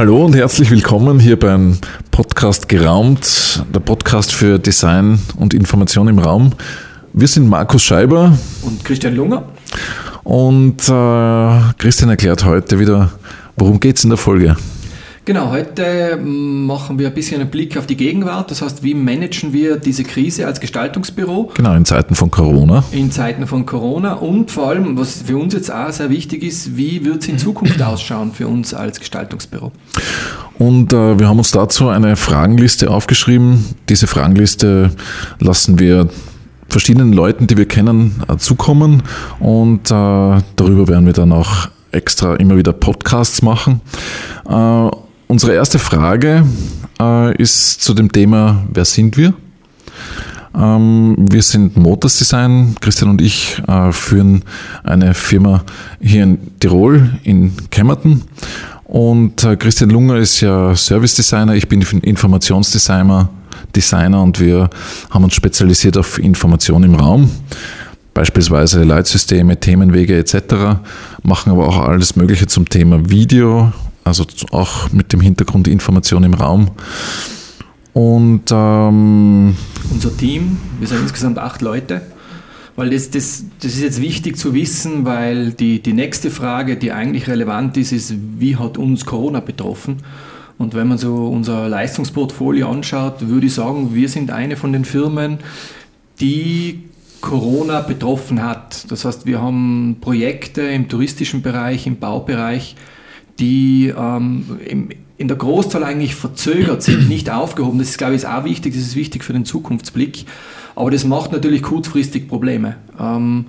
Hallo und herzlich willkommen hier beim Podcast Geraumt, der Podcast für Design und Information im Raum. Wir sind Markus Scheiber und Christian Lunger. Und äh, Christian erklärt heute wieder, worum geht es in der Folge. Genau, heute machen wir ein bisschen einen Blick auf die Gegenwart. Das heißt, wie managen wir diese Krise als Gestaltungsbüro? Genau, in Zeiten von Corona. In Zeiten von Corona und vor allem, was für uns jetzt auch sehr wichtig ist, wie wird es in Zukunft ausschauen für uns als Gestaltungsbüro? Und äh, wir haben uns dazu eine Fragenliste aufgeschrieben. Diese Fragenliste lassen wir verschiedenen Leuten, die wir kennen, äh, zukommen und äh, darüber werden wir dann auch extra immer wieder Podcasts machen. Äh, Unsere erste Frage äh, ist zu dem Thema, wer sind wir? Ähm, wir sind Motors Design. Christian und ich äh, führen eine Firma hier in Tirol, in Kemmerton. Und äh, Christian Lunger ist ja Service Designer, ich bin Informationsdesigner Designer und wir haben uns spezialisiert auf Information im Raum beispielsweise Leitsysteme, Themenwege etc., machen aber auch alles Mögliche zum Thema Video also auch mit dem Hintergrund Information im Raum. Und ähm, unser Team, wir sind insgesamt acht Leute, weil das, das, das ist jetzt wichtig zu wissen, weil die, die nächste Frage, die eigentlich relevant ist, ist, wie hat uns Corona betroffen? Und wenn man so unser Leistungsportfolio anschaut, würde ich sagen, wir sind eine von den Firmen, die Corona betroffen hat. Das heißt, wir haben Projekte im touristischen Bereich, im Baubereich, die ähm, im, in der Großzahl eigentlich verzögert sind, nicht aufgehoben. Das ist, glaube ich, auch wichtig, das ist wichtig für den Zukunftsblick. Aber das macht natürlich kurzfristig Probleme. Ähm,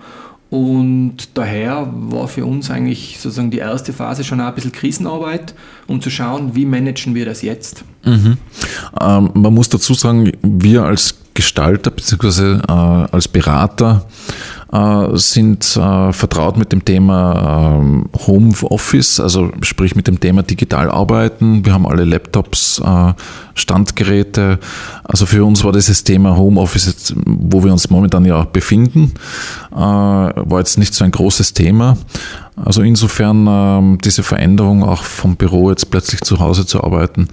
und daher war für uns eigentlich sozusagen die erste Phase schon ein bisschen Krisenarbeit, um zu schauen, wie managen wir das jetzt. Mhm. Ähm, man muss dazu sagen, wir als Gestalter bzw. Äh, als Berater sind äh, vertraut mit dem Thema ähm, Home Office, also sprich mit dem Thema digital arbeiten. Wir haben alle Laptops, äh, Standgeräte. Also für uns war dieses Thema Home Office, wo wir uns momentan ja befinden, war jetzt nicht so ein großes Thema. Also insofern ähm, diese Veränderung auch vom Büro jetzt plötzlich zu Hause zu arbeiten,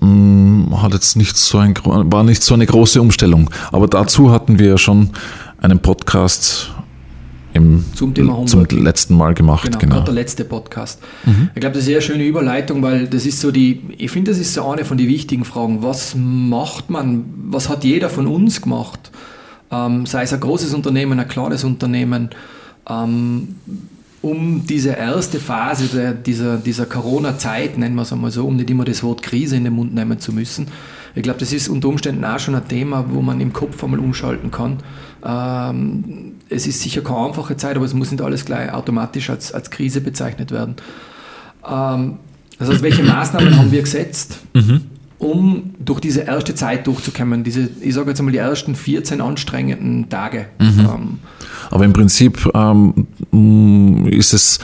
mm, hat jetzt nicht so ein, war nicht so eine große Umstellung. Aber dazu hatten wir ja schon einen Podcast im, zum, Thema zum letzten Mal gemacht. Genau, genau. der letzte Podcast. Mhm. Ich glaube, das ist eine sehr schöne Überleitung, weil das ist so die, ich finde, das ist so eine von den wichtigen Fragen. Was macht man, was hat jeder von uns gemacht? Ähm, sei es ein großes Unternehmen, ein kleines Unternehmen, ähm, um diese erste Phase der, dieser, dieser Corona-Zeit, nennen wir es einmal so, um nicht immer das Wort Krise in den Mund nehmen zu müssen. Ich glaube, das ist unter Umständen auch schon ein Thema, wo man im Kopf einmal umschalten kann ähm, es ist sicher keine einfache Zeit, aber es muss nicht alles gleich automatisch als, als Krise bezeichnet werden. Ähm, das heißt, welche Maßnahmen haben wir gesetzt, mhm. um durch diese erste Zeit durchzukommen? Diese, ich sage jetzt einmal die ersten 14 anstrengenden Tage. Mhm. Ähm, aber im Prinzip ähm, ist es,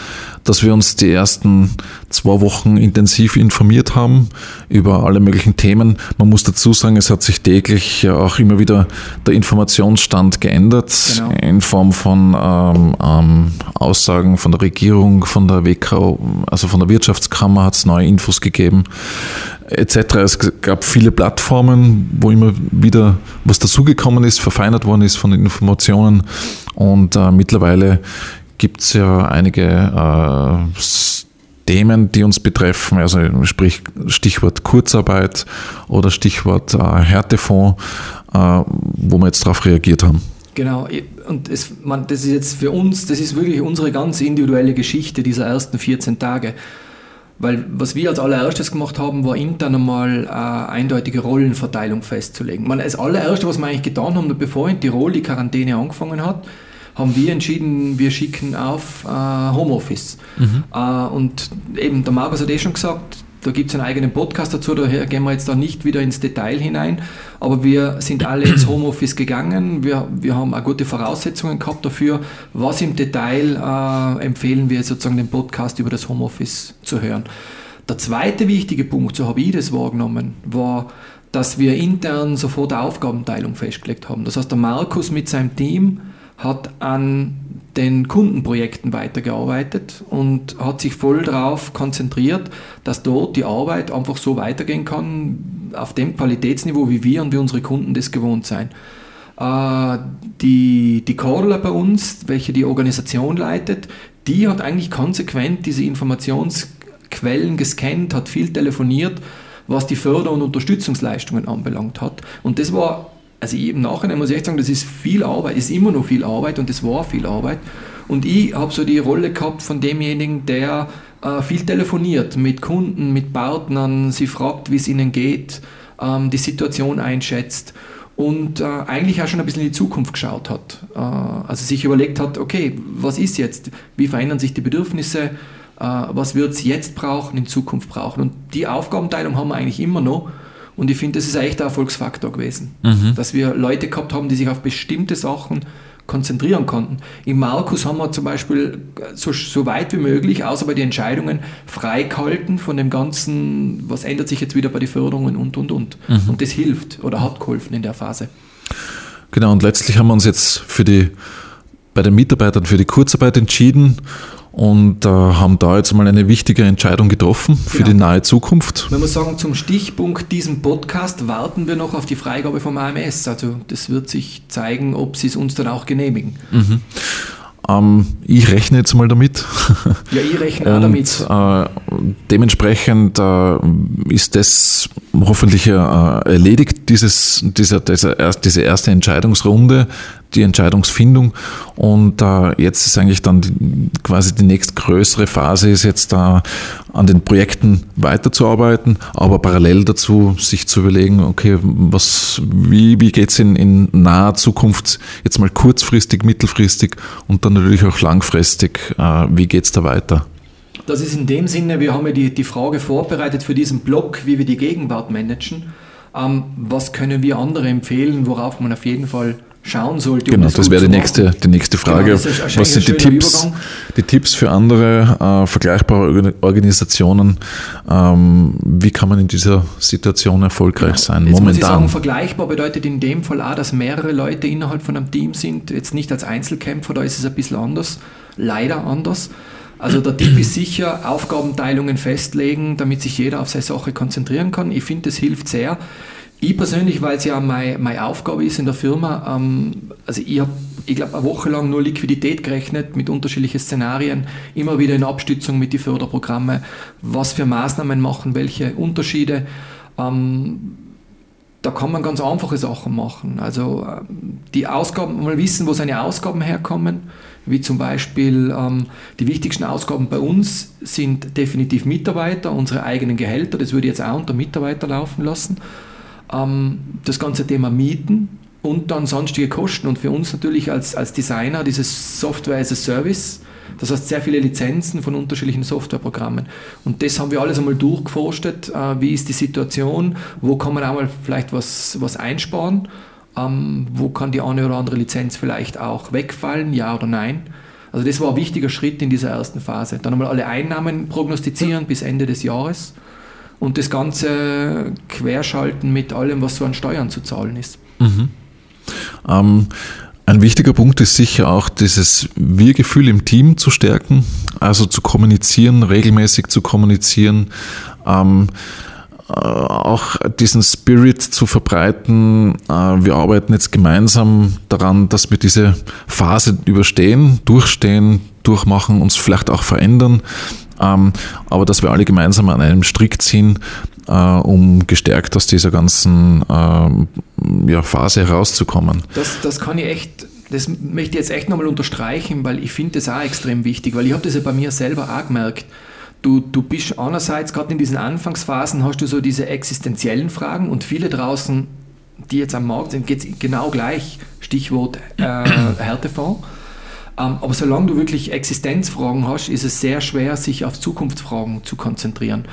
dass wir uns die ersten zwei Wochen intensiv informiert haben über alle möglichen Themen. Man muss dazu sagen, es hat sich täglich auch immer wieder der Informationsstand geändert genau. in Form von ähm, ähm, Aussagen von der Regierung, von der WKO, also von der Wirtschaftskammer hat es neue Infos gegeben etc. Es gab viele Plattformen, wo immer wieder was dazugekommen ist, verfeinert worden ist von den Informationen. Und äh, mittlerweile gibt es ja einige äh, Themen, die uns betreffen, also sprich Stichwort Kurzarbeit oder Stichwort äh, Härtefonds, äh, wo wir jetzt darauf reagiert haben. Genau, und es, man, das ist jetzt für uns, das ist wirklich unsere ganz individuelle Geschichte dieser ersten 14 Tage. Weil was wir als allererstes gemacht haben, war intern einmal eine eindeutige Rollenverteilung festzulegen. Man, das allererste, was wir eigentlich getan haben, bevor in Tirol die Quarantäne angefangen hat, haben wir entschieden, wir schicken auf äh, Homeoffice. Mhm. Äh, und eben, der Markus hat eh schon gesagt, da gibt es einen eigenen Podcast dazu, daher gehen wir jetzt da nicht wieder ins Detail hinein, aber wir sind alle ins Homeoffice gegangen, wir, wir haben auch gute Voraussetzungen gehabt dafür. Was im Detail äh, empfehlen wir sozusagen den Podcast über das Homeoffice zu hören. Der zweite wichtige Punkt, so habe ich das wahrgenommen, war, dass wir intern sofort Aufgabenteilung festgelegt haben. Das heißt, der Markus mit seinem Team hat an den Kundenprojekten weitergearbeitet und hat sich voll darauf konzentriert, dass dort die Arbeit einfach so weitergehen kann, auf dem Qualitätsniveau, wie wir und wie unsere Kunden das gewohnt sein. Äh, die, die Cordula bei uns, welche die Organisation leitet, die hat eigentlich konsequent diese Informationsquellen gescannt, hat viel telefoniert, was die Förder- und Unterstützungsleistungen anbelangt hat. Und das war also ich im Nachhinein muss ich echt sagen, das ist viel Arbeit, ist immer noch viel Arbeit und das war viel Arbeit. Und ich habe so die Rolle gehabt von demjenigen, der äh, viel telefoniert mit Kunden, mit Partnern, sie fragt, wie es ihnen geht, ähm, die Situation einschätzt und äh, eigentlich auch schon ein bisschen in die Zukunft geschaut hat. Äh, also sich überlegt hat, okay, was ist jetzt? Wie verändern sich die Bedürfnisse? Äh, was wird es jetzt brauchen, in Zukunft brauchen? Und die Aufgabenteilung haben wir eigentlich immer noch. Und ich finde, das ist echt ein Erfolgsfaktor gewesen, mhm. dass wir Leute gehabt haben, die sich auf bestimmte Sachen konzentrieren konnten. Im Markus haben wir zum Beispiel so, so weit wie möglich, außer bei den Entscheidungen, freigehalten von dem Ganzen, was ändert sich jetzt wieder bei den Förderungen und, und, und. Mhm. Und das hilft oder hat geholfen in der Phase. Genau, und letztlich haben wir uns jetzt für die, bei den Mitarbeitern für die Kurzarbeit entschieden und äh, haben da jetzt mal eine wichtige Entscheidung getroffen für genau. die nahe Zukunft. Wenn wir sagen, zum Stichpunkt diesem Podcast warten wir noch auf die Freigabe vom AMS. Also das wird sich zeigen, ob sie es uns dann auch genehmigen. Mhm. Ähm, ich rechne jetzt mal damit. Ja, ich rechne auch damit. Äh, dementsprechend äh, ist das hoffentlich äh, erledigt, dieses, dieser, dieser, diese erste Entscheidungsrunde, die Entscheidungsfindung. Und äh, jetzt ist eigentlich dann die, quasi die nächstgrößere Phase, ist jetzt da an den Projekten weiterzuarbeiten, aber parallel dazu sich zu überlegen, okay, was, wie, wie geht's in, in naher Zukunft jetzt mal kurzfristig, mittelfristig und dann natürlich auch langfristig, äh, wie geht's da weiter? Das ist in dem Sinne, wir haben ja die, die Frage vorbereitet für diesen Blog, wie wir die Gegenwart managen. Ähm, was können wir andere empfehlen, worauf man auf jeden Fall schauen sollte. Um genau, das, das wäre die nächste, die nächste genau, Frage. Genau, Was sind die Tipps, die Tipps für andere äh, vergleichbare Organisationen? Ähm, wie kann man in dieser Situation erfolgreich genau. sein? Jetzt Momentan. Muss ich sagen, vergleichbar bedeutet in dem Fall auch, dass mehrere Leute innerhalb von einem Team sind, jetzt nicht als Einzelkämpfer, da ist es ein bisschen anders, leider anders. Also der Tipp ist sicher, Aufgabenteilungen festlegen, damit sich jeder auf seine Sache konzentrieren kann. Ich finde, das hilft sehr. Ich persönlich, weil es ja meine, meine Aufgabe ist in der Firma, ähm, also ich habe, ich glaube, eine Woche lang nur Liquidität gerechnet mit unterschiedlichen Szenarien, immer wieder in Abstützung mit den Förderprogrammen, was für Maßnahmen machen, welche Unterschiede. Ähm, da kann man ganz einfache Sachen machen. Also ähm, die Ausgaben, mal wissen, wo seine Ausgaben herkommen, wie zum Beispiel ähm, die wichtigsten Ausgaben bei uns sind definitiv Mitarbeiter, unsere eigenen Gehälter, das würde ich jetzt auch unter Mitarbeiter laufen lassen das ganze Thema Mieten und dann sonstige Kosten. Und für uns natürlich als, als Designer dieses Software as a Service, das heißt sehr viele Lizenzen von unterschiedlichen Softwareprogrammen. Und das haben wir alles einmal durchgeforstet. Äh, wie ist die Situation? Wo kann man einmal vielleicht was, was einsparen? Ähm, wo kann die eine oder andere Lizenz vielleicht auch wegfallen? Ja oder nein? Also das war ein wichtiger Schritt in dieser ersten Phase. Dann einmal alle Einnahmen prognostizieren bis Ende des Jahres und das Ganze querschalten mit allem, was so an Steuern zu zahlen ist. Mhm. Ähm, ein wichtiger Punkt ist sicher auch dieses Wir-Gefühl im Team zu stärken, also zu kommunizieren, regelmäßig zu kommunizieren. Ähm, äh, auch diesen Spirit zu verbreiten. Äh, wir arbeiten jetzt gemeinsam daran, dass wir diese Phase überstehen, durchstehen, durchmachen, uns vielleicht auch verändern, ähm, aber dass wir alle gemeinsam an einem Strick ziehen, äh, um gestärkt aus dieser ganzen ähm, ja, Phase herauszukommen. Das, das kann ich echt das möchte ich jetzt echt nochmal unterstreichen, weil ich finde das auch extrem wichtig, weil ich habe das ja bei mir selber auch gemerkt. Du, du bist einerseits, gerade in diesen Anfangsphasen, hast du so diese existenziellen Fragen und viele draußen, die jetzt am Markt sind, geht es genau gleich. Stichwort äh, Härtefonds. Ähm, aber solange du wirklich Existenzfragen hast, ist es sehr schwer, sich auf Zukunftsfragen zu konzentrieren.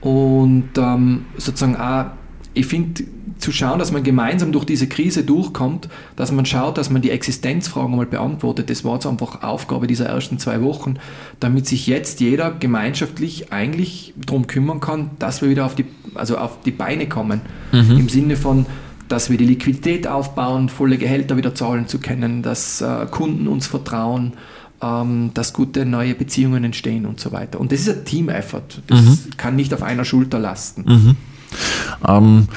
Und ähm, sozusagen auch, ich finde, zu schauen, dass man gemeinsam durch diese Krise durchkommt, dass man schaut, dass man die Existenzfragen mal beantwortet. Das war jetzt einfach Aufgabe dieser ersten zwei Wochen, damit sich jetzt jeder gemeinschaftlich eigentlich darum kümmern kann, dass wir wieder auf die, also auf die Beine kommen. Mhm. Im Sinne von, dass wir die Liquidität aufbauen, volle Gehälter wieder zahlen zu können, dass äh, Kunden uns vertrauen, ähm, dass gute neue Beziehungen entstehen und so weiter. Und das ist ein Team-Effort. Das mhm. kann nicht auf einer Schulter lasten. Mhm. Ähm,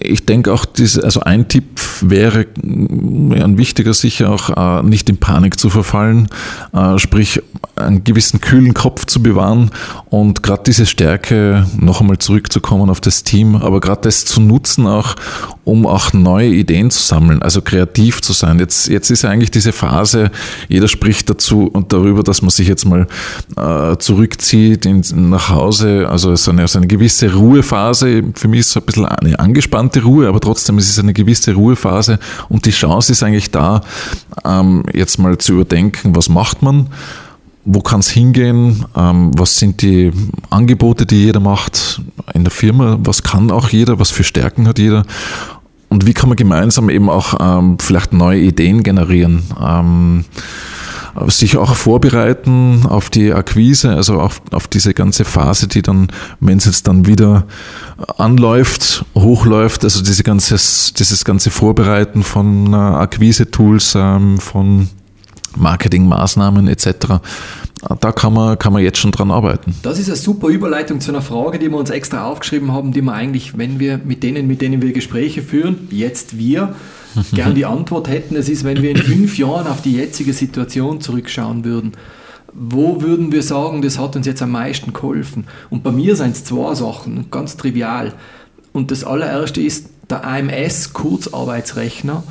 ich denke auch, diese, also ein Tipp wäre ein wichtiger sicher auch, äh, nicht in Panik zu verfallen, äh, sprich einen gewissen kühlen Kopf zu bewahren und gerade diese Stärke noch einmal zurückzukommen auf das Team, aber gerade das zu nutzen auch, um auch neue Ideen zu sammeln, also kreativ zu sein. Jetzt, jetzt ist eigentlich diese Phase, jeder spricht dazu und darüber, dass man sich jetzt mal äh, zurückzieht in, nach Hause, also ist eine, also eine gewisse Ruhephase. Für mich ist es ein bisschen eine angespannte Ruhe, aber trotzdem ist es eine gewisse Ruhephase und die Chance ist eigentlich da, ähm, jetzt mal zu überdenken, was macht man, wo kann es hingehen? Ähm, was sind die Angebote, die jeder macht in der Firma? Was kann auch jeder? Was für Stärken hat jeder? Und wie kann man gemeinsam eben auch ähm, vielleicht neue Ideen generieren? Ähm, sich auch vorbereiten auf die Akquise, also auf, auf diese ganze Phase, die dann, wenn es jetzt dann wieder anläuft, hochläuft, also diese ganze, dieses ganze Vorbereiten von äh, Akquise-Tools, ähm, von Marketingmaßnahmen etc. Da kann man, kann man jetzt schon dran arbeiten. Das ist eine super Überleitung zu einer Frage, die wir uns extra aufgeschrieben haben, die wir eigentlich, wenn wir mit denen, mit denen wir Gespräche führen, jetzt wir, gern die Antwort hätten. Es ist, wenn wir in fünf Jahren auf die jetzige Situation zurückschauen würden. Wo würden wir sagen, das hat uns jetzt am meisten geholfen? Und bei mir sind es zwei Sachen, ganz trivial. Und das allererste ist, der AMS Kurzarbeitsrechner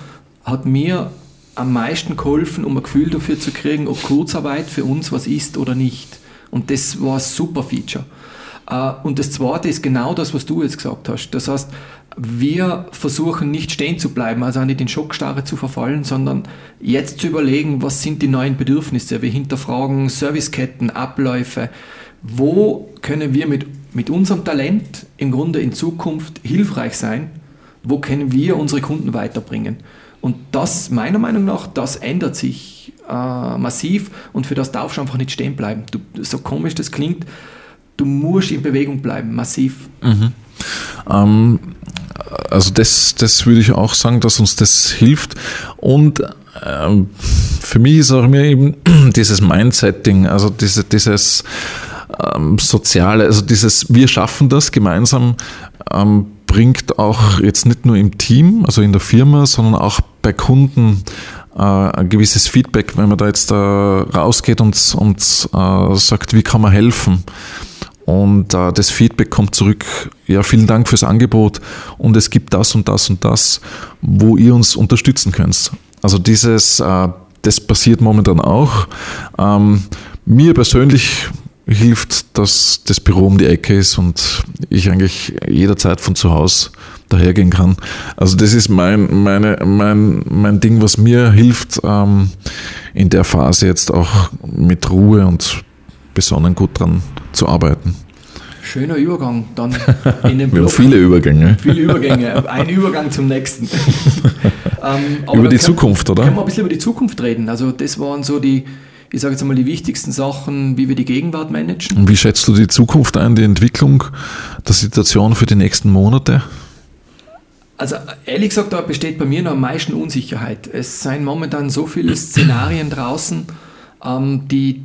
hat mir am meisten geholfen, um ein Gefühl dafür zu kriegen, ob Kurzarbeit für uns was ist oder nicht. Und das war ein super Feature. Äh, und das zweite ist genau das, was du jetzt gesagt hast. Das heißt, wir versuchen nicht stehen zu bleiben, also auch nicht in Schockstarre zu verfallen, sondern jetzt zu überlegen, was sind die neuen Bedürfnisse. Wir hinterfragen Serviceketten, Abläufe. Wo können wir mit, mit unserem Talent im Grunde in Zukunft hilfreich sein? Wo können wir unsere Kunden weiterbringen? Und das, meiner Meinung nach, das ändert sich äh, massiv und für das darfst du einfach nicht stehen bleiben. Du, so komisch das klingt, du musst in Bewegung bleiben, massiv. Mhm. Ähm, also das, das würde ich auch sagen, dass uns das hilft. Und ähm, für mich ist auch mir eben dieses Mindsetting, also diese, dieses ähm, Soziale, also dieses Wir schaffen das gemeinsam, ähm, bringt auch jetzt nicht nur im Team, also in der Firma, sondern auch bei Kunden äh, ein gewisses Feedback, wenn man da jetzt äh, rausgeht und, und äh, sagt, wie kann man helfen? Und äh, das Feedback kommt zurück, ja, vielen Dank fürs Angebot und es gibt das und das und das, wo ihr uns unterstützen könnt. Also dieses, äh, das passiert momentan auch. Ähm, mir persönlich hilft, dass das Büro um die Ecke ist und ich eigentlich jederzeit von zu Hause dahergehen kann. Also das ist mein, meine, mein, mein Ding, was mir hilft, ähm, in der Phase jetzt auch mit Ruhe und besonnen gut dran zu arbeiten. Schöner Übergang dann in den Wir haben viele Übergänge. Viele Übergänge, ein Übergang zum nächsten. ähm, über die Zukunft, oder? Können wir ein bisschen über die Zukunft reden. Also das waren so die, ich sage jetzt mal, die wichtigsten Sachen, wie wir die Gegenwart managen. Und wie schätzt du die Zukunft ein, die Entwicklung der Situation für die nächsten Monate? Also ehrlich gesagt, da besteht bei mir noch am meisten Unsicherheit. Es seien momentan so viele Szenarien draußen, ähm, die,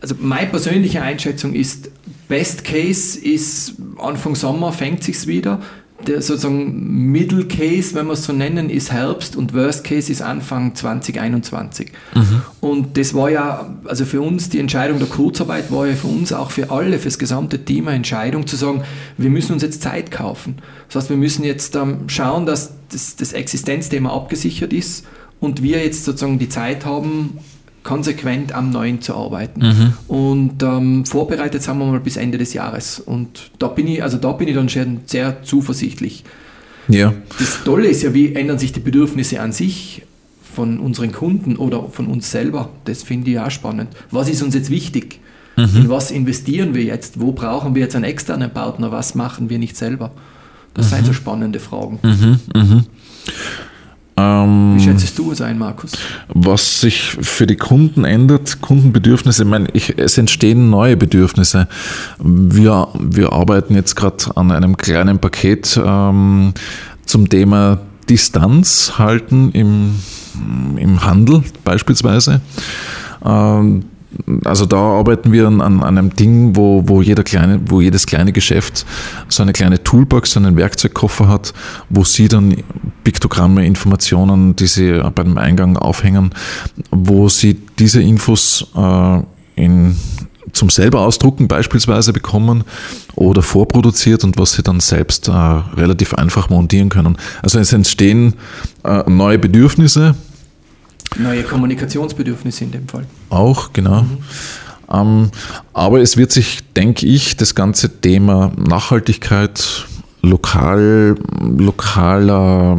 also meine persönliche Einschätzung ist, Best Case ist Anfang Sommer fängt sich's wieder der sozusagen Middle Case, wenn wir es so nennen, ist Herbst und Worst Case ist Anfang 2021. Mhm. Und das war ja, also für uns die Entscheidung der Kurzarbeit war ja für uns auch für alle, für das gesamte Team eine Entscheidung zu sagen, wir müssen uns jetzt Zeit kaufen. Das heißt, wir müssen jetzt ähm, schauen, dass das, das Existenzthema abgesichert ist und wir jetzt sozusagen die Zeit haben, konsequent am Neuen zu arbeiten. Mhm. Und ähm, vorbereitet sind wir mal bis Ende des Jahres. Und da bin ich, also da bin ich dann schon sehr zuversichtlich. Ja. Das Tolle ist ja, wie ändern sich die Bedürfnisse an sich von unseren Kunden oder von uns selber. Das finde ich auch spannend. Was ist uns jetzt wichtig? Mhm. In was investieren wir jetzt? Wo brauchen wir jetzt einen externen Partner? Was machen wir nicht selber? Das mhm. sind so spannende Fragen. Mhm. Ähm, Wie schätzt du es ein, Markus? Was sich für die Kunden ändert, Kundenbedürfnisse, ich meine, ich, es entstehen neue Bedürfnisse. Wir, wir arbeiten jetzt gerade an einem kleinen Paket ähm, zum Thema Distanz halten im, im Handel beispielsweise. Ähm, also da arbeiten wir an, an einem Ding, wo, wo, jeder kleine, wo jedes kleine Geschäft so eine kleine Toolbox, so einen Werkzeugkoffer hat, wo sie dann Piktogramme, Informationen, die sie bei dem Eingang aufhängen, wo sie diese Infos äh, in, zum selber ausdrucken beispielsweise bekommen oder vorproduziert und was sie dann selbst äh, relativ einfach montieren können. Also es entstehen äh, neue Bedürfnisse, Neue Kommunikationsbedürfnisse in dem Fall. Auch, genau. Mhm. Ähm, aber es wird sich, denke ich, das ganze Thema Nachhaltigkeit, lokal, lokaler,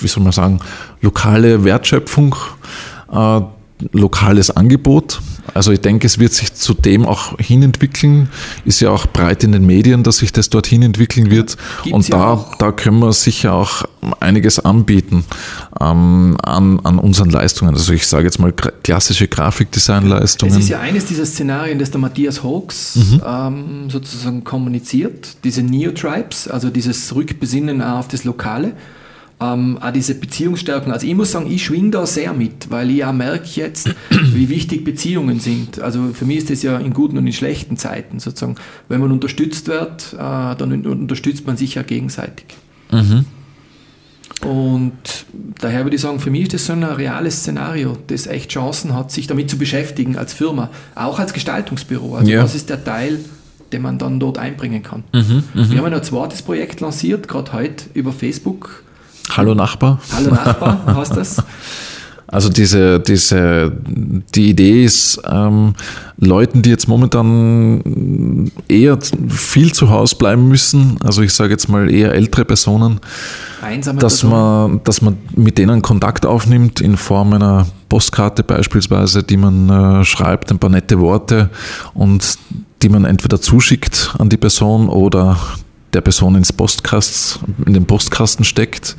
wie soll man sagen, lokale Wertschöpfung, äh, lokales Angebot also ich denke, es wird sich zu dem auch hinentwickeln. Ist ja auch breit in den Medien, dass sich das dorthin entwickeln wird. Gibt's und da, ja da können wir sicher auch einiges anbieten ähm, an, an unseren Leistungen. Also ich sage jetzt mal klassische Grafikdesignleistungen. Es ist ja eines dieser Szenarien, das der Matthias Hawks mhm. ähm, sozusagen kommuniziert, diese Neotribes, also dieses Rückbesinnen auf das Lokale ähm, auch diese Beziehungsstärkung. Also ich muss sagen, ich schwing da sehr mit, weil ich auch merke jetzt, wie wichtig Beziehungen sind. Also für mich ist das ja in guten und in schlechten Zeiten sozusagen. Wenn man unterstützt wird, äh, dann unterstützt man sich ja gegenseitig. Mhm. Und daher würde ich sagen, für mich ist das so ein reales Szenario, das echt Chancen hat, sich damit zu beschäftigen als Firma, auch als Gestaltungsbüro. Also ja. was ist der Teil, den man dann dort einbringen kann. Mhm, mh. Wir haben ein zweites Projekt lanciert, gerade heute über Facebook Hallo Nachbar. Hallo Nachbar, hast das? Also diese, diese, die Idee ist, ähm, Leuten, die jetzt momentan eher viel zu Hause bleiben müssen, also ich sage jetzt mal eher ältere Personen, Einsame dass Personen. man, dass man mit denen Kontakt aufnimmt in Form einer Postkarte beispielsweise, die man äh, schreibt, ein paar nette Worte und die man entweder zuschickt an die Person oder der Person ins Postkast, in den Postkasten steckt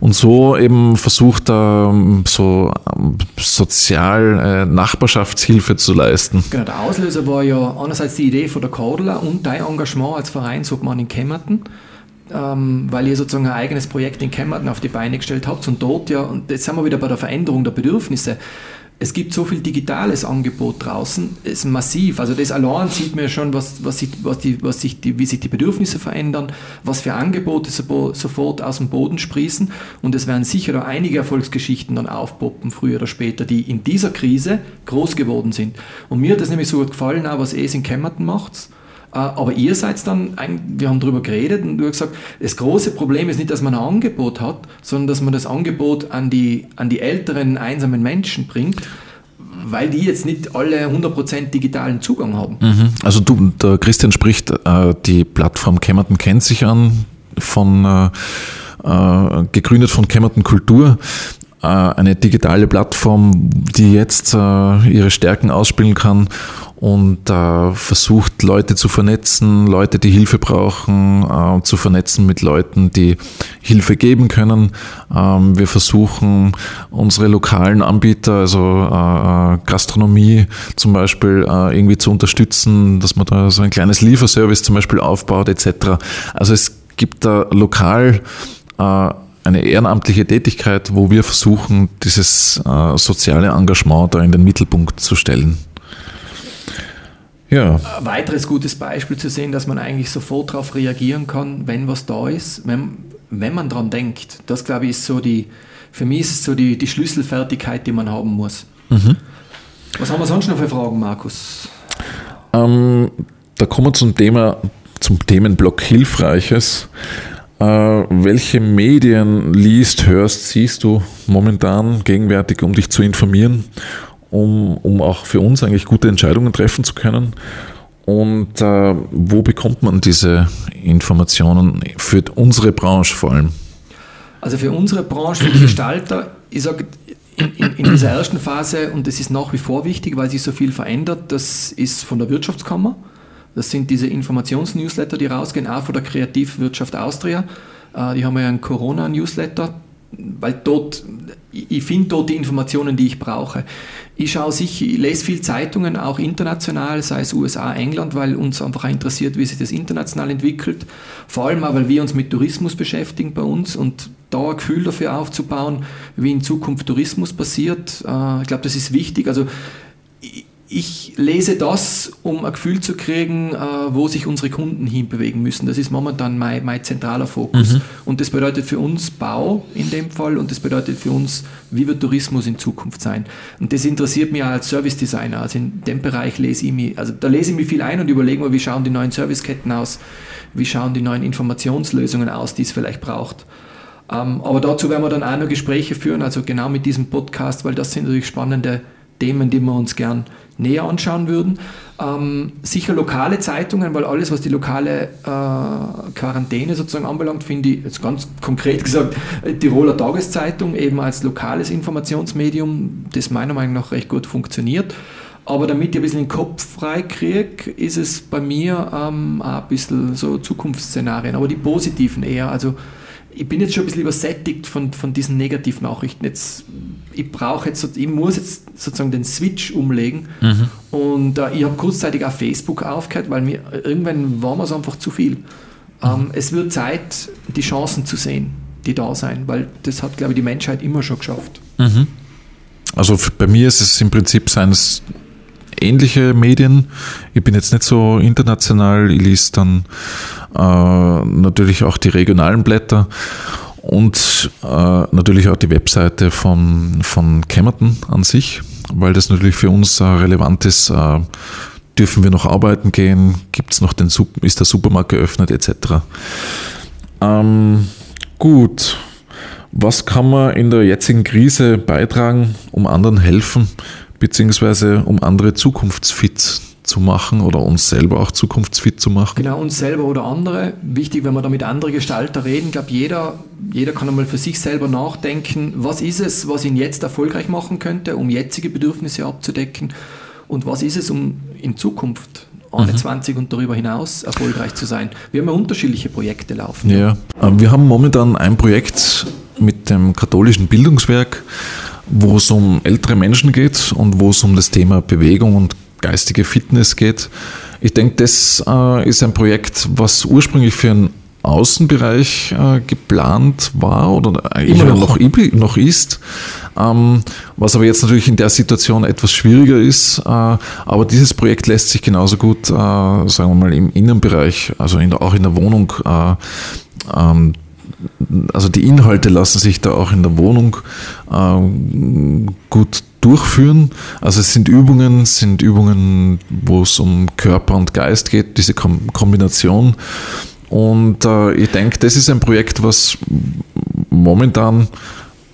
und so eben versucht, ähm, so ähm, sozial äh, Nachbarschaftshilfe zu leisten. Genau, der Auslöser war ja einerseits die Idee von der Cordula und dein Engagement als Vereinsobmann in Kemmerton ähm, weil ihr sozusagen ein eigenes Projekt in Kemmerton auf die Beine gestellt habt und dort ja, und jetzt sind wir wieder bei der Veränderung der Bedürfnisse, es gibt so viel digitales Angebot draußen, ist massiv. Also das allein sieht man schon, was, was, sich, was die, was sich die, wie sich die Bedürfnisse verändern, was für Angebote so, sofort aus dem Boden sprießen. Und es werden sicher noch einige Erfolgsgeschichten dann aufpoppen, früher oder später, die in dieser Krise groß geworden sind. Und mir hat das nämlich so gut gefallen, auch was es in Kemmerton macht aber ihr seid dann, wir haben darüber geredet und du hast gesagt, das große Problem ist nicht, dass man ein Angebot hat, sondern dass man das Angebot an die, an die älteren, einsamen Menschen bringt weil die jetzt nicht alle 100% digitalen Zugang haben. Mhm. Also du, der Christian spricht, äh, die Plattform Kämmerten kennt sich an, von, äh, äh gegründet von Kämmerten Kultur. Äh, eine digitale Plattform, die jetzt äh, ihre Stärken ausspielen kann und äh, versucht, Leute zu vernetzen, Leute, die Hilfe brauchen, zu vernetzen mit Leuten, die Hilfe geben können. Ähm, wir versuchen, unsere lokalen Anbieter, also Gastronomie zum Beispiel, irgendwie zu unterstützen, dass man da so ein kleines Lieferservice zum Beispiel aufbaut, etc. Also es gibt da lokal eine ehrenamtliche Tätigkeit, wo wir versuchen, dieses äh, soziale Engagement da in den Mittelpunkt zu stellen. Ja. Ein weiteres gutes Beispiel zu sehen, dass man eigentlich sofort darauf reagieren kann, wenn was da ist, wenn, wenn man dran denkt. Das, glaube ich, ist so die, für mich ist es so die, die Schlüsselfertigkeit, die man haben muss. Mhm. Was haben wir sonst noch für Fragen, Markus? Ähm, da kommen wir zum Thema, zum Themenblock Hilfreiches. Äh, welche Medien liest, hörst, siehst du momentan gegenwärtig, um dich zu informieren? um, um auch für uns eigentlich gute Entscheidungen treffen zu können. Und äh, wo bekommt man diese Informationen für unsere Branche vor allem? Also für unsere Branche, für die Gestalter, ich sage, in, in, in, dieser ersten Phase, und das ist nach wie vor wichtig, weil sich so viel verändert, das ist von der Wirtschaftskammer. Das sind diese Informationsnewsletter, die rausgehen, auch von der Kreativwirtschaft Austria. Äh, die haben ja einen Corona-Newsletter, weil dort, ich finde dort die Informationen, die ich brauche. Ich schaue sich, ich lese viel Zeitungen, auch international, sei es USA, England, weil uns einfach interessiert, wie sich das international entwickelt. Vor allem auch, weil wir uns mit Tourismus beschäftigen bei uns und da ein Gefühl dafür aufzubauen, wie in Zukunft Tourismus passiert. Äh, ich glaube, das ist wichtig. Also ich lese das, um ein Gefühl zu kriegen, äh, wo sich unsere Kunden hinbewegen müssen. Das ist momentan mein, mein zentraler Fokus. Mhm. Und das bedeutet für uns Bau in dem Fall und das bedeutet für uns, wie wird Tourismus in Zukunft sein. Und das interessiert mich auch als Service Designer. Also in dem Bereich lese ich mich, also da lese ich mich viel ein und überlege mir, wie schauen die neuen Serviceketten aus, wie schauen die neuen Informationslösungen aus, die es vielleicht braucht. Ähm, aber dazu werden wir dann auch noch Gespräche führen, also genau mit diesem Podcast, weil das sind natürlich spannende Themen, die wir uns gern näher anschauen würden. Ähm, sicher lokale Zeitungen, weil alles, was die lokale äh, Quarantäne sozusagen anbelangt, finde ich jetzt ganz konkret gesagt Tiroler Tageszeitung eben als lokales Informationsmedium, das meiner Meinung nach recht gut funktioniert. Aber damit ich ein bisschen den Kopf frei kriege, ist es bei mir ähm, auch ein bisschen so Zukunftsszenarien, aber die positiven eher. Also ich bin jetzt schon ein bisschen übersättigt von, von diesen Negativnachrichten. Jetzt, ich brauche jetzt, ich muss jetzt sozusagen den Switch umlegen. Mhm. Und äh, ich habe kurzzeitig auch Facebook aufgehört, weil mir irgendwann war mir es einfach zu viel. Mhm. Ähm, es wird Zeit, die Chancen zu sehen, die da sein, weil das hat, glaube ich, die Menschheit immer schon geschafft. Mhm. Also bei mir ist es im Prinzip seines ähnliche Medien. Ich bin jetzt nicht so international, ich lese dann äh, natürlich auch die regionalen Blätter und äh, natürlich auch die Webseite von, von Camerton an sich, weil das natürlich für uns äh, relevant ist. Äh, dürfen wir noch arbeiten gehen? Gibt's noch den, ist der Supermarkt geöffnet etc. Ähm, gut. Was kann man in der jetzigen Krise beitragen, um anderen helfen? beziehungsweise um andere zukunftsfit zu machen oder uns selber auch zukunftsfit zu machen. Genau, uns selber oder andere. Wichtig, wenn wir da mit anderen Gestalter reden, ich glaube, jeder, jeder kann einmal für sich selber nachdenken, was ist es, was ihn jetzt erfolgreich machen könnte, um jetzige Bedürfnisse abzudecken und was ist es, um in Zukunft 21 mhm. und darüber hinaus erfolgreich zu sein. Wir haben ja unterschiedliche Projekte laufen. Ja, ähm, wir haben momentan ein Projekt mit dem katholischen Bildungswerk, wo es um ältere Menschen geht und wo es um das Thema Bewegung und geistige Fitness geht. Ich denke, das äh, ist ein Projekt, was ursprünglich für einen Außenbereich äh, geplant war oder eigentlich noch, noch ist, ähm, was aber jetzt natürlich in der Situation etwas schwieriger ist. Äh, aber dieses Projekt lässt sich genauso gut, äh, sagen wir mal, im Innenbereich, also in auch in der Wohnung äh, ähm, also die Inhalte lassen sich da auch in der Wohnung äh, gut durchführen. Also es sind Übungen, sind Übungen, wo es um Körper und Geist geht, diese Kombination. Und äh, ich denke, das ist ein Projekt, was momentan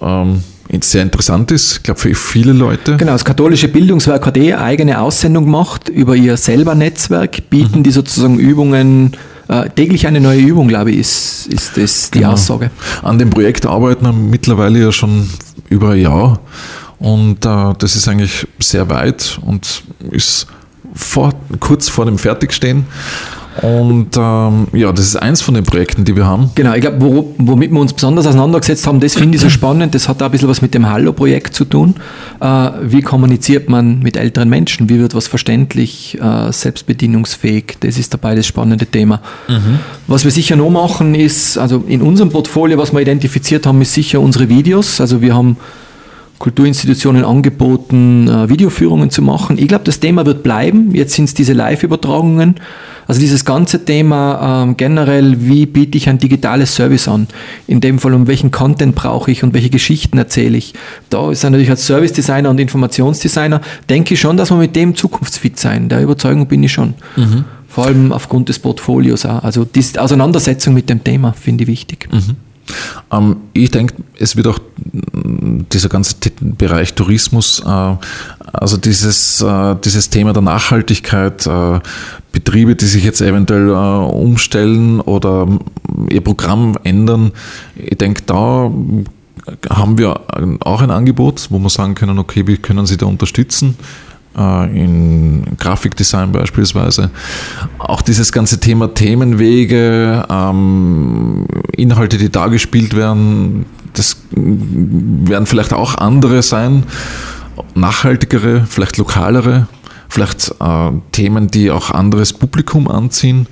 ähm, sehr interessant ist, ich glaube für viele Leute. Genau, das katholische Bildungswerk hat eh eigene Aussendung gemacht über ihr selber Netzwerk, bieten mhm. die sozusagen Übungen äh, täglich eine neue Übung, glaube ich, ist, ist das die genau. Aussage. An dem Projekt arbeiten wir mittlerweile ja schon über ein Jahr und äh, das ist eigentlich sehr weit und ist vor, kurz vor dem Fertigstehen. Und ähm, ja, das ist eins von den Projekten, die wir haben. Genau, ich glaube, wo, womit wir uns besonders auseinandergesetzt haben, das finde ich so spannend. Das hat auch ein bisschen was mit dem Hallo-Projekt zu tun. Äh, wie kommuniziert man mit älteren Menschen? Wie wird was verständlich, äh, selbstbedienungsfähig? Das ist dabei das spannende Thema. Mhm. Was wir sicher noch machen, ist, also in unserem Portfolio, was wir identifiziert haben, ist sicher unsere Videos. Also wir haben Kulturinstitutionen angeboten, äh, Videoführungen zu machen. Ich glaube, das Thema wird bleiben. Jetzt sind es diese Live-Übertragungen. Also dieses ganze Thema ähm, generell, wie biete ich ein digitales Service an? In dem Fall, um welchen Content brauche ich und welche Geschichten erzähle ich? Da ist natürlich als Service Designer und Informationsdesigner, denke ich schon, dass wir mit dem zukunftsfit sein. Der Überzeugung bin ich schon. Mhm. Vor allem aufgrund des Portfolios auch. Also diese Auseinandersetzung mit dem Thema finde ich wichtig. Mhm. Ähm, ich denke, es wird auch dieser ganze Bereich Tourismus, äh, also dieses, äh, dieses Thema der Nachhaltigkeit, äh, Betriebe, die sich jetzt eventuell umstellen oder ihr Programm ändern, ich denke, da haben wir auch ein Angebot, wo wir sagen können, okay, wie können Sie da unterstützen? Äh, in Grafikdesign beispielsweise. Auch dieses ganze Thema Themenwege, ähm, Inhalte, die da gespielt werden, das werden vielleicht auch andere sein, nachhaltigere, vielleicht lokalere, vielleicht äh, Themen, die auch anderes Publikum anziehen.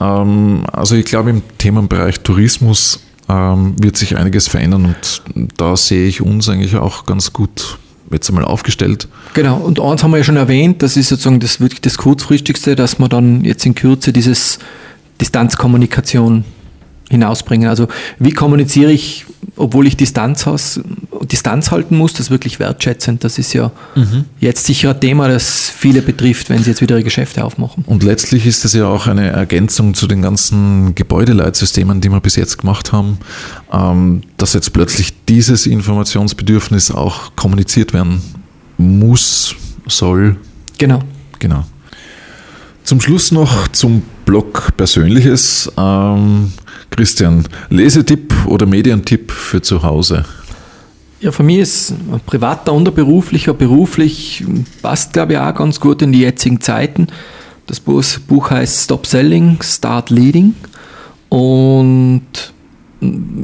Ähm, also ich glaube, im Themenbereich Tourismus ähm, wird sich einiges verändern und da sehe ich uns eigentlich auch ganz gut jetzt einmal aufgestellt. Genau, und eins haben wir ja schon erwähnt, das ist sozusagen das wirklich das kurzfristigste, dass wir dann jetzt in Kürze dieses Distanzkommunikation hinausbringen. Also wie kommuniziere ich, obwohl ich Distanz, has, Distanz halten muss, das wirklich wertschätzend. Das ist ja mhm. jetzt sicher ein Thema, das viele betrifft, wenn sie jetzt wieder ihre Geschäfte aufmachen. Und letztlich ist es ja auch eine Ergänzung zu den ganzen Gebäudeleitsystemen, die wir bis jetzt gemacht haben, ähm, dass jetzt plötzlich dieses Informationsbedürfnis auch kommuniziert werden muss, soll. Genau. Genau. Zum Schluss noch zum Blog Persönliches. Ähm, Christian, Lesetipp oder Medientipp für zu Hause? Ja, für mich ist privater und ein beruflicher. Beruflich passt, glaube ich, auch ganz gut in die jetzigen Zeiten. Das Buch heißt Stop Selling, Start Leading und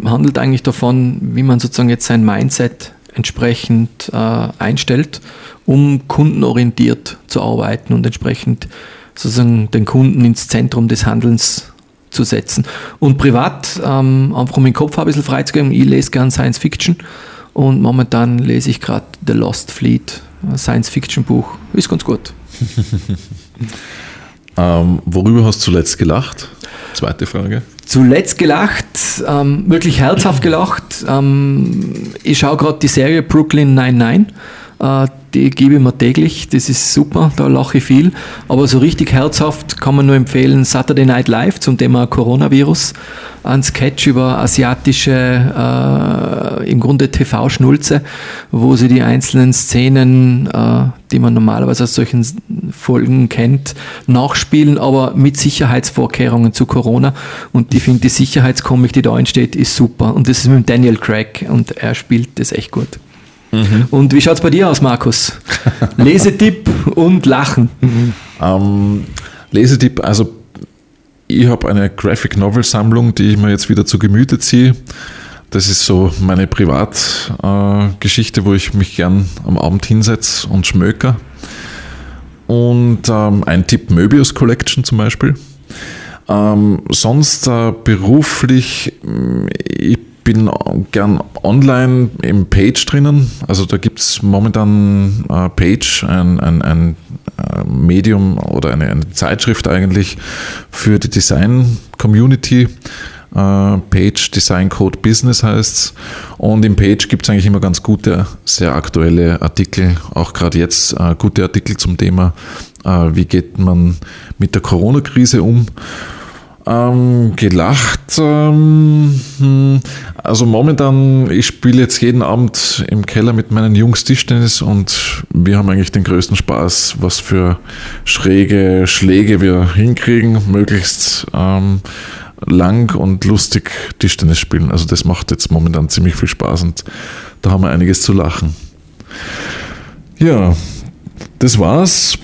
handelt eigentlich davon, wie man sozusagen jetzt sein Mindset entsprechend äh, einstellt, um kundenorientiert zu arbeiten und entsprechend sozusagen den Kunden ins Zentrum des Handelns zu setzen. Und privat, ähm, einfach um den Kopf ein bisschen freizugeben, ich lese gern Science Fiction und momentan lese ich gerade The Lost Fleet, ein Science Fiction Buch. Ist ganz gut. ähm, worüber hast du zuletzt gelacht? Zweite Frage. Zuletzt gelacht, ähm, wirklich herzhaft gelacht. Ähm, ich schaue gerade die Serie Brooklyn 99. Äh, die gebe ich mir täglich, das ist super, da lache ich viel. Aber so richtig herzhaft kann man nur empfehlen Saturday Night Live zum Thema Coronavirus. Ein Sketch über asiatische, äh, im Grunde TV-Schnulze, wo sie die einzelnen Szenen, äh, die man normalerweise aus solchen Folgen kennt, nachspielen, aber mit Sicherheitsvorkehrungen zu Corona. Und ich finde, die Sicherheitskomik, die da entsteht, ist super. Und das ist mit Daniel Craig und er spielt das echt gut. Mhm. Und wie schaut es bei dir aus, Markus? Lesetipp und Lachen. Mhm. Ähm, Lesetipp, also ich habe eine Graphic Novel Sammlung, die ich mir jetzt wieder zu Gemüte ziehe. Das ist so meine Privatgeschichte, äh, wo ich mich gern am Abend hinsetze und schmöker. Und ähm, ein Tipp Möbius Collection zum Beispiel. Ähm, sonst äh, beruflich, ich bin gern online im Page drinnen. Also da gibt es momentan äh, Page, ein, ein, ein äh, Medium oder eine, eine, Zeitschrift eigentlich für die Design-Community. Äh, Page Design Code Business heißt es. Und im Page gibt es eigentlich immer ganz gute, sehr aktuelle Artikel, auch gerade jetzt äh, gute Artikel zum Thema, äh, wie geht man mit der Corona-Krise um. Ähm, gelacht. Ähm, hm, also momentan, ich spiele jetzt jeden Abend im Keller mit meinen Jungs Tischtennis und wir haben eigentlich den größten Spaß, was für schräge Schläge wir hinkriegen, möglichst ähm, lang und lustig Tischtennis spielen. Also das macht jetzt momentan ziemlich viel Spaß und da haben wir einiges zu lachen. Ja, das war's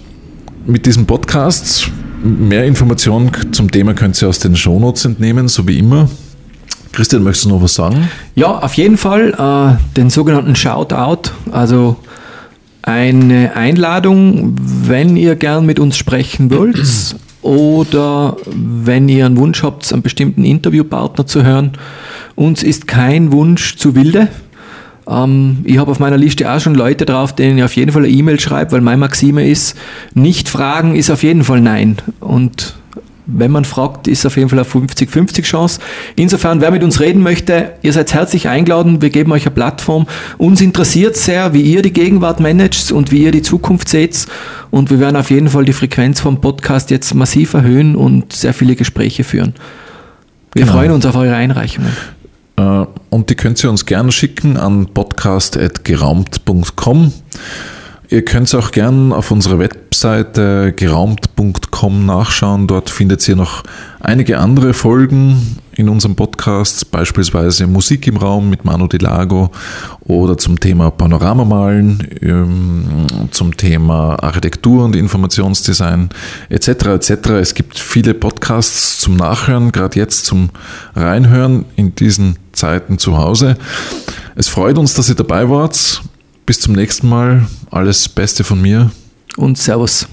mit diesem Podcast. Mehr Informationen zum Thema könnt ihr aus den Shownotes entnehmen, so wie immer. Christian, möchtest du noch was sagen? Ja, auf jeden Fall äh, den sogenannten Shoutout, also eine Einladung, wenn ihr gern mit uns sprechen wollt oder wenn ihr einen Wunsch habt, einen bestimmten Interviewpartner zu hören. Uns ist kein Wunsch zu wilde. Ähm, ich habe auf meiner Liste auch schon Leute drauf, denen ich auf jeden Fall eine E-Mail schreibe, weil meine Maxime ist, nicht fragen ist auf jeden Fall nein. Und wenn man fragt, ist auf jeden Fall eine 50-50 Chance. Insofern, wer mit uns reden möchte, ihr seid herzlich eingeladen. Wir geben euch eine Plattform. Uns interessiert sehr, wie ihr die Gegenwart managt und wie ihr die Zukunft seht. Und wir werden auf jeden Fall die Frequenz vom Podcast jetzt massiv erhöhen und sehr viele Gespräche führen. Wir genau. freuen uns auf eure Einreichungen. Äh, und die könnt ihr uns gerne schicken an podcast.geraumt.com. Ihr könnt es auch gern auf unserer Webseite geraumt.com nachschauen. Dort findet ihr noch einige andere Folgen in unserem Podcast, beispielsweise Musik im Raum mit Manu Lago oder zum Thema Panoramamalen, ähm, zum Thema Architektur und Informationsdesign etc. etc. Es gibt viele Podcasts zum Nachhören, gerade jetzt zum Reinhören in diesen Zeiten zu Hause. Es freut uns, dass ihr dabei wart. Bis zum nächsten Mal. Alles Beste von mir. Und Servus.